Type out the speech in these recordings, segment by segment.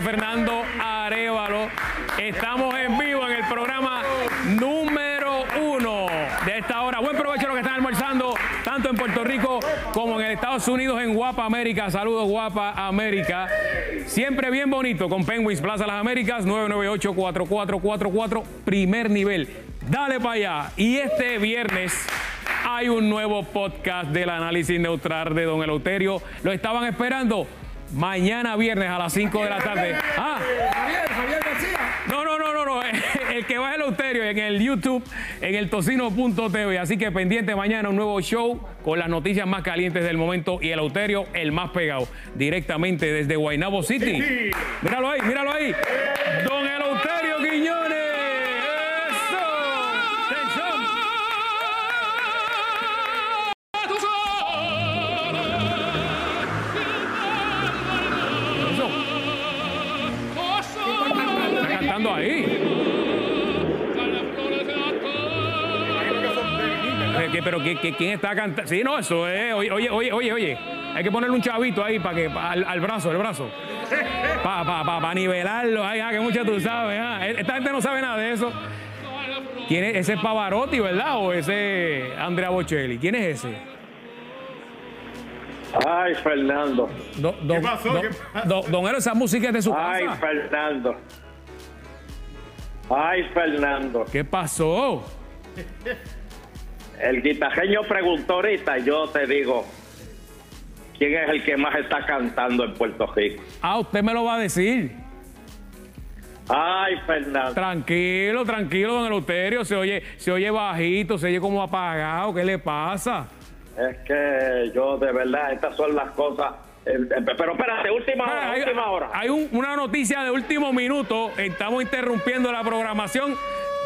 Fernando Arevalo. Estamos en vivo en el programa número uno de esta hora. Buen provecho a los que están almorzando, tanto en Puerto Rico como en Estados Unidos, en Guapa América. Saludos, Guapa América. Siempre bien bonito con Penguins Plaza Las Américas, 998-4444, primer nivel. Dale para allá. Y este viernes hay un nuevo podcast del análisis neutral de Don Eleuterio. Lo estaban esperando mañana viernes a las 5 de la tarde. Ah. Javier, Javier García. No, no, no, no, no. El que va es Eleuterio en el YouTube, en el tocino.tv. Así que pendiente mañana un nuevo show con las noticias más calientes del momento y Eleuterio el más pegado. Directamente desde Guaynabo City. Míralo ahí, míralo ahí. Eh, ¿qué- Pero ¿qué- qué- ¿quién está cantando? Sí, no, eso es. Oye, oye, oye, oye, oye. Hay que ponerle un chavito ahí para que pa- al, al brazo, el brazo. Para pa, pa, pa nivelarlo. Ay, ah, que mucho tú sabes. ah. Esta gente no sabe nada de eso. ¿Quién es? Ese es Pavarotti, ¿verdad? ¿O ese Andrea Bocelli? ¿Quién es ese? Ay, Fernando. Do- don, pasó? don- ¿Qué pasó? don- don Elo, esa música es de su Ay, casa. Fernando. Ay, Fernando. ¿Qué pasó? El guitarreño preguntó ahorita, yo te digo, ¿quién es el que más está cantando en Puerto Rico? Ah, usted me lo va a decir. Ay, Fernando. Tranquilo, tranquilo, don Eleuterio. Se oye, se oye bajito, se oye como apagado. ¿Qué le pasa? Es que yo de verdad, estas son las cosas. Pero espérate, última hora, hay última hora. hay un- una noticia de último minuto. Estamos interrumpiendo la programación.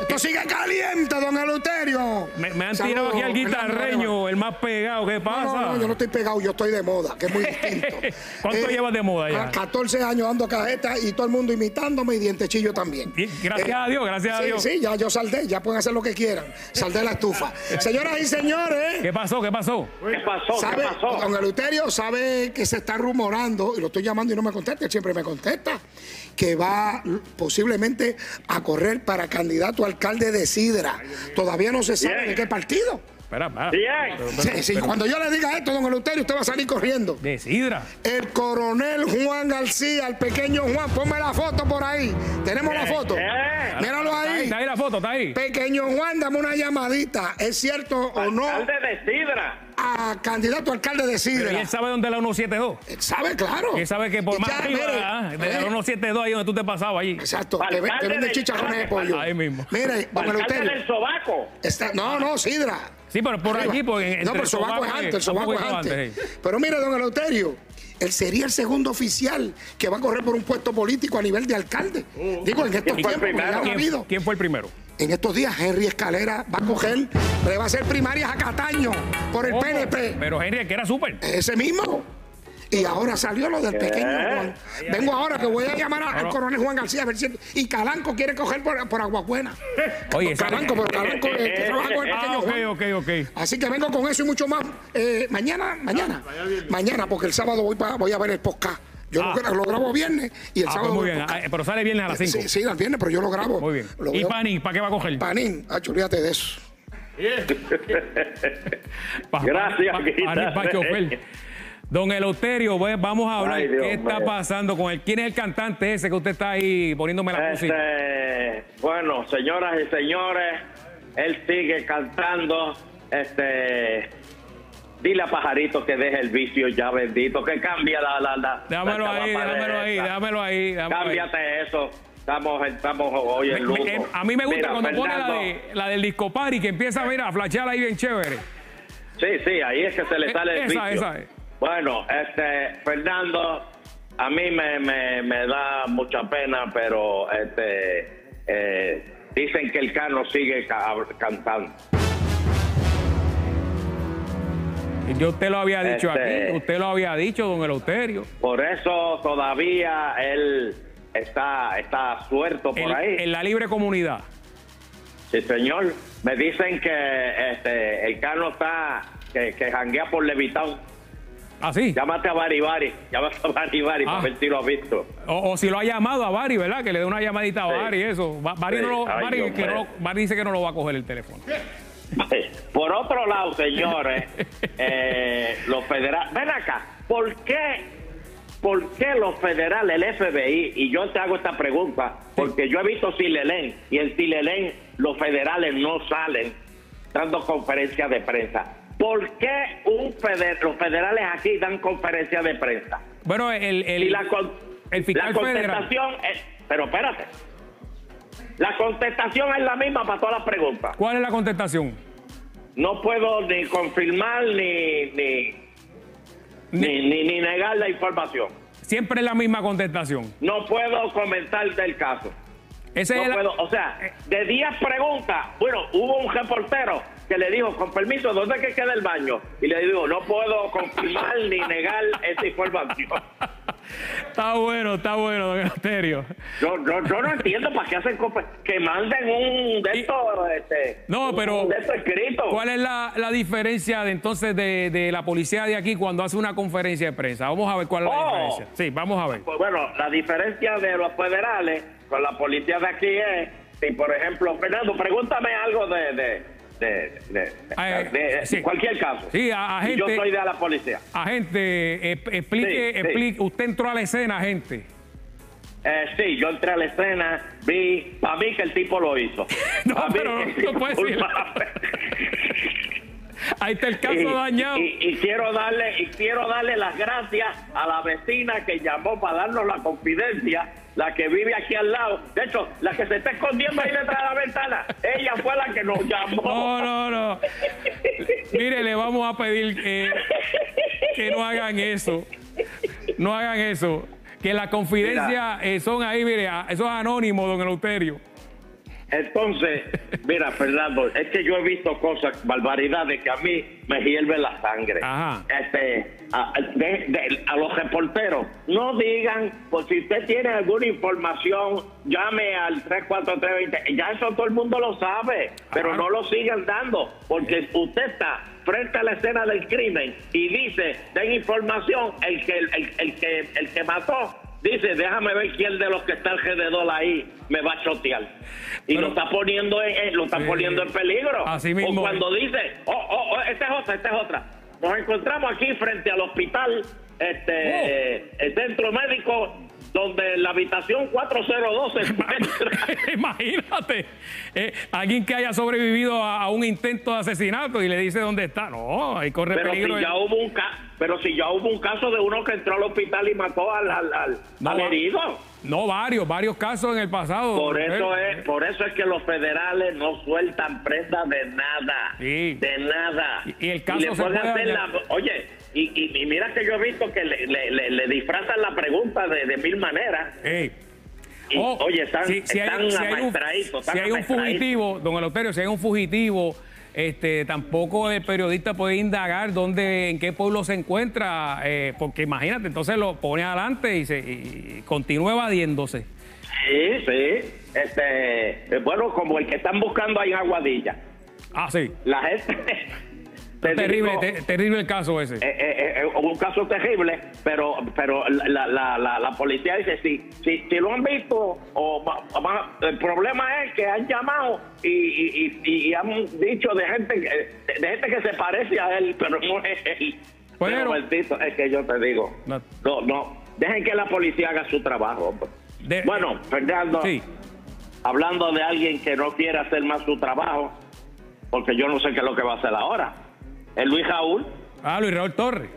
Esto sigue caliente, don Eleuterio. Me, me han tirado aquí al guitarreño, el más pegado. ¿Qué pasa? no, no, yo no estoy pegado, yo estoy de moda, que es muy distinto. ¿Cuánto llevas de moda ya? a 14 años dando cajetas y todo el mundo imitándome y dientechillo también. Y gracias a Dios, gracias a Dios. Sí, ya yo saldé, ya pueden hacer lo que quieran. Saldé la estufa. Señoras y señores, ¿Qué pasó? ¿Qué pasó? ¿Qué pasó? ¿Qué pasó? don Eleuterio sabe que se está rumorando, y lo estoy llamando y no me contesta, él siempre me contesta, que va posiblemente a correr para candidato a alcalde de Sidra. Todavía no se sabe de qué partido. Espera, espera. Bien. Pero- pero- Sí, sí, pero- cuando yo le diga esto, don Eleuterio, usted va a salir corriendo. De Sidra. El coronel Juan García, el pequeño Juan, ponme la foto por ahí. Tenemos la foto. Míralo Está ahí, ahí. está ahí la foto, está ahí. Pequeño Juan, dame una llamadita. ¿Es cierto o no Alcalde de Sidra. A candidato a alcalde de Pero Sidra? ¿y él sabe dónde es la 172. Él sabe, claro. Él sabe que por Y más ya, arriba, mire, de la eh, 172 ahí donde tú te pasabas allí. Exacto, que, ve- que Alcalde vende de- chicharrones de pollo. Ahí mismo. Mire, don Alcalde del Sobaco. está- no, no, Sidra. Sí, pero por Arriba. allí, porque No, pero el sobaco es antes, el sobaco es antes. sí. Pero mire, don Eleuterio, él sería el segundo oficial que va a correr por un puesto político a nivel de alcalde. Digo, en estos ¿Quién fue tiempos ya ¿Quién, habido. quién fue el primero? En estos días, Henry Escalera va a coger, le va a hacer primarias a Cataño por el. PNP. Pero Henry, que era súper. Ese mismo. Y ahora salió lo del pequeño Juan. Vengo ahora que voy a llamar a- al coronel Juan García a ver si. Y Calanco quiere coger por, por Aguabuena. Oye, Calanco, pero Calanco eh, que trabaja con el Ah, pequeño ok, Juan. ok, ok. Así que vengo con eso y mucho más. Eh, mañana, mañana. Mañana, porque el sábado voy, pa- voy a ver el podcast. Yo lo Ah. lo, grabo viernes y el Ah, sábado. pues muy voy al bien. podcast. Ah, Pero sale viernes a las 5. Sí, sí, el viernes, pero yo lo grabo. Muy bien. Lo ¿Y veo- Pani? ¿Para qué va a coger? Panín, ah, olvídate de eso. Pa- Gracias, pa- pa- Guita. pa- chofer. Don Eleuterio, vamos a hablar Ay, Dios qué está pasando con él. ¿Quién es el cantante ese que usted está ahí poniéndome la música? Este, bueno, señoras y señores, él sigue cantando. Este, dile a Pajarito que deje el vicio ya bendito, que cambia la la la. Déjamelo la ahí, déjamelo ahí, déjamelo ahí. ahí. Cámbiate eso. Estamos, estamos hoy en me- a mí me gusta Mira, cuando pone la, de, la del disco party que empieza mira, a flashear ahí bien chévere. Sí, sí, ahí es que se le Eh, sale el esa, vicio. esa es. Bueno, este, Fernando, a mí me, me, me da mucha pena, pero este, eh, dicen que el Cano sigue ca- cantando. Yo usted lo había dicho Este- aquí, usted lo había dicho, don Eleuterio. Por eso todavía él está, está suelto por ahí. en la libre comunidad. Sí, señor. Me dicen que este, el Cano está, que, que janguea por Levitown. ¿Ah, sí? Llámate a Bari Bari, llámate a Bari Bari Ah. para ver si lo has visto. O, o si lo ha llamado a Bari, ¿verdad? Que le dé una llamadita a Sí. Bari, eso. Ba- Bari, Sí. no lo- Ay, Bari Dios que no mío. lo- Bari dice que no lo va a coger el teléfono. Por otro lado, señores, eh, los federales, ven acá, ¿por qué, ¿por qué los federales, el FBI, y yo te hago esta pregunta, porque yo he visto Silelén, y en Silelén los federales no salen dando conferencias de prensa. ¿Por qué un feder- los federales aquí dan conferencias de prensa? Bueno, el, el, y la, con- el fiscal la federal. contestación es, pero espérate, la contestación es la misma para todas las preguntas. ¿Cuál es la contestación? No puedo ni confirmar ni ni, ni, ni- ni negar la información. Siempre es la misma contestación. No puedo comentar del caso. Ese No es puedo, o sea, de 10 preguntas, bueno, hubo un reportero que le dijo, con permiso, ¿dónde es que queda el baño? Y le dijo, no puedo confirmar ni negar esa información. Está bueno, está bueno, don Eleuterio. Yo, yo, yo no entiendo para qué hacen que manden un de estos, este, No, pero de estos escritos. ¿cuál es la, la diferencia de entonces de, de la policía de aquí cuando hace una conferencia de prensa? Vamos a ver cuál es la Oh. diferencia. Sí, vamos a ver. Pues bueno, la diferencia de los federales con la policía de aquí es, si por ejemplo, Fernando, pregúntame algo de, de, de, de- Ah, eh, de- sí. cualquier caso. Sí, a- Y yo agente- soy de la policía. Agente, eh, explique, Sí, sí. explique, usted entró a la escena, agente. Eh, sí, yo entré a la escena, vi, para mí que el tipo lo hizo. No, Pa' pero no tipo puede culpable. Ahí está el caso y, dañado. y- y quiero darle y quiero darle las gracias a la vecina que llamó para darnos la confidencia la que vive aquí al lado de hecho la que se está escondiendo ahí detrás de la ventana ella fue la que nos llamó No, no, no. Mire, le vamos a pedir que no hagan eso. No hagan eso. Que las confidencias eh, son ahí, mire, eso es anónimo, don Eleuterio. Entonces mira Fernando es que yo he visto cosas barbaridades que a mí me hierve la sangre Ajá. este a, de- de- a los reporteros no digan pues si usted tiene alguna información llame al 34320 ya eso todo el mundo lo sabe pero Ajá. no lo sigan dando porque usted está frente a la escena del crimen y dice den información el que el, el- el que el que mató dice déjame ver quién de los que está alrededor ahí me va a chotear y Pero- lo está poniendo en, lo está Sí. poniendo en peligro Así mismo o cuando dice oh, oh, oh, esta es otra esta es otra nos encontramos aquí frente al hospital este Oh. el centro médico donde la habitación 402 se encuentra Imagínate, eh, alguien que haya sobrevivido a, a un intento de asesinato y le dice dónde está. No, ahí corre pero si peligro. ya hubo un ca pero si ya hubo un caso de uno que entró al hospital y mató al, al, al- No, al va- herido No, varios, varios casos en el pasado. Por eso es, por eso es que los federales no sueltan prenda de nada, Sí. de nada. Y- y el caso le se puede hacer la- oye, y, y- y mira que yo he visto que le, le- le- le disfrazan la pregunta de, de mil maneras. Ey. Y, Oh, oye, están, si- si hay- están si hay un- amaestraditos, están Si hay un fugitivo, don Eleuterio, si hay un fugitivo, este, tampoco el periodista puede indagar dónde, en qué pueblo se encuentra, eh, porque imagínate, entonces lo pone adelante y, se, y continúa evadiéndose. Sí, sí. Este, bueno, como el que están buscando ahí en Aguadilla. Ah, sí. La gente. Te Terrible, digo, te- terrible el caso ese. Eh, eh, eh, un caso terrible, pero pero la, la, la, la policía dice, si, si, si lo han visto, o, el problema es que han llamado y, y, y- y han dicho de gente, que, de gente que se parece a él, pero no es él. Bueno. pero, Bertito, es que yo te digo, No. no, no, dejen que la policía haga su trabajo. De- bueno, Fernando, Sí. hablando de alguien que no quiere hacer más su trabajo, porque yo no sé qué es lo que va a hacer ahora, el Luis Raúl. Ah, Luis Raúl Torres.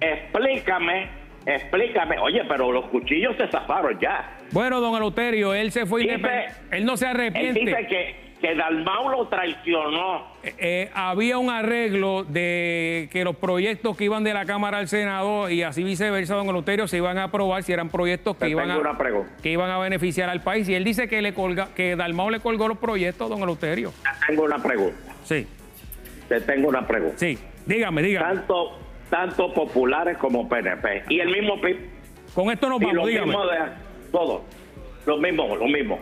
explícame, explícame. Oye, pero los cuchillos se zafaron ya. Bueno, don Eleuterio, él se fue independiente. Él no se Él arrepiente. dice que, que Dalmau lo traicionó. Eh, eh, había un arreglo de que los proyectos que iban de la Cámara al Senado y así viceversa, don Eleuterio, se iban a aprobar si eran proyectos que iban, a, que iban a beneficiar al país. Y él dice que le colga, que Dalmau le colgó los proyectos, don Eleuterio. Te tengo una pregunta. Sí, Te tengo una pregunta. sí. Dígame, dígame. Tanto, tanto populares como PNP. Y el mismo PIB. Con esto nos Y vamos, lo dígame. mismo de todos. Lo mismo, lo mismo.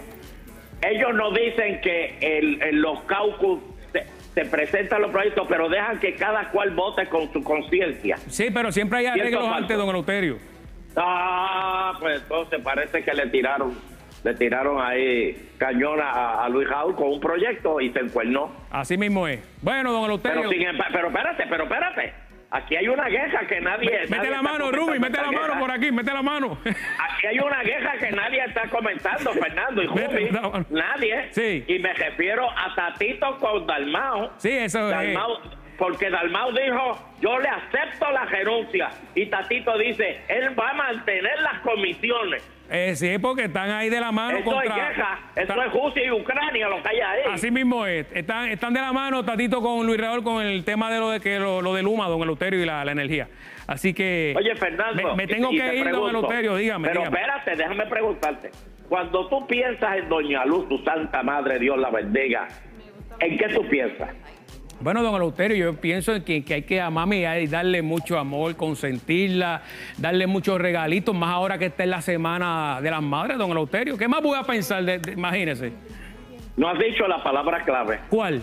Ellos nos dicen que el, el- los caucus, se- se presentan los proyectos, pero dejan que cada cual vote con su conciencia. Sí, pero siempre hay arreglos antes, don Eleuterio. Ah, pues entonces parece que le tiraron, le tiraron ahí cañón a, a Luis Raúl con un proyecto y se encuernó. Así mismo es. Bueno, don Eleuterio. Pero, sin pero espérate, pero espérate. Aquí hay una queja que nadie. Mete nadie la mano, Ruby, mete la mano por aquí, mete la mano. Aquí hay una queja que nadie está comentando, Fernando y mano. Nadie. Sí. Y me refiero a Tatito con Dalmao. Sí, eso es. Dalmau, porque Dalmau dijo, yo le acepto la renuncia. Y Tatito dice, él va a mantener las comisiones. Eh, sí, porque están ahí de la mano Eso contra. es queja. Eso es Rusia y Ucrania lo que hay ahí. Así mismo es. Están, están de la mano, Tatito, con Luis Raúl, con el tema de lo de que lo, lo del Luma, don Eleuterio, y la, la energía. Así que. Oye, Fernando. Me, me tengo y- y que te ir, don pregunto, Eleuterio, dígame. Pero dígame. espérate, déjame preguntarte. Cuando tú piensas en Doña Luz, tu santa madre, Dios la bendiga, ¿en qué tú piensas? Bueno, don Eleuterio, yo pienso en que, que hay que amarme y darle mucho amor, consentirla, darle muchos regalitos, más ahora que está en la semana de las madres, don Eleuterio. ¿Qué más voy a pensar? De, de- imagínese. No has dicho la palabra clave. ¿Cuál?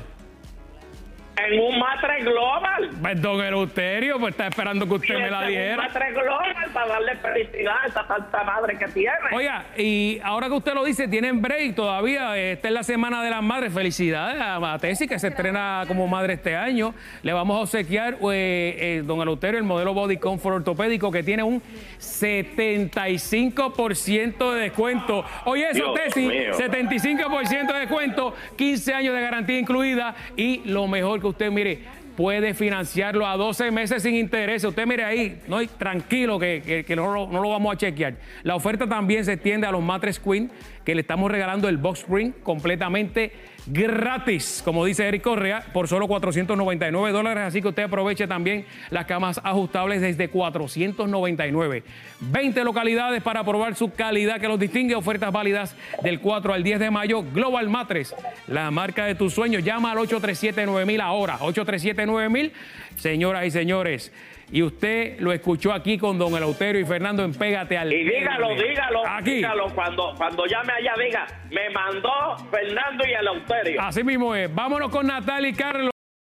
En un matre global. Pues, don Eleuterio, pues está esperando que usted me la En un matre global para darle felicidad a esta santa madre que tiene. Oiga, y ahora que usted lo dice, tienen break todavía. Esta es la Semana de las Madres. Felicidades a Matesi, que se estrena como madre este año. Le vamos a obsequiar, eh, eh, don Eleuterio, el modelo Body Comfort ortopédico que tiene un 75% de descuento. Oye, eso, mío. 75% de descuento, 15 años de garantía incluida y lo mejor que usted, mire, puede financiarlo a 12 meses sin interés. Usted mire ahí, no tranquilo que, que- que no, no lo vamos a chequear. La oferta también se extiende a los Matres Queen, que le estamos regalando el Box Spring completamente gratis, como dice Eric Correa, por solo 499 dólares. Así que usted aproveche también las camas ajustables desde 499. 20 localidades para probar su calidad que los distingue. Ofertas válidas del 4 al 10 de mayo. Global Matres, la marca de tus sueños. Llama al 837-9000 ahora. 837-9000. Señoras y señores, y usted lo escuchó aquí con don Eleuterio y Fernando en Pégate al Y dígalo, dígalo, Aquí. dígalo cuando, cuando llame allá, diga, me mandó Fernando y Eleuterio. Así mismo es. Vámonos con Natalia y Carlos.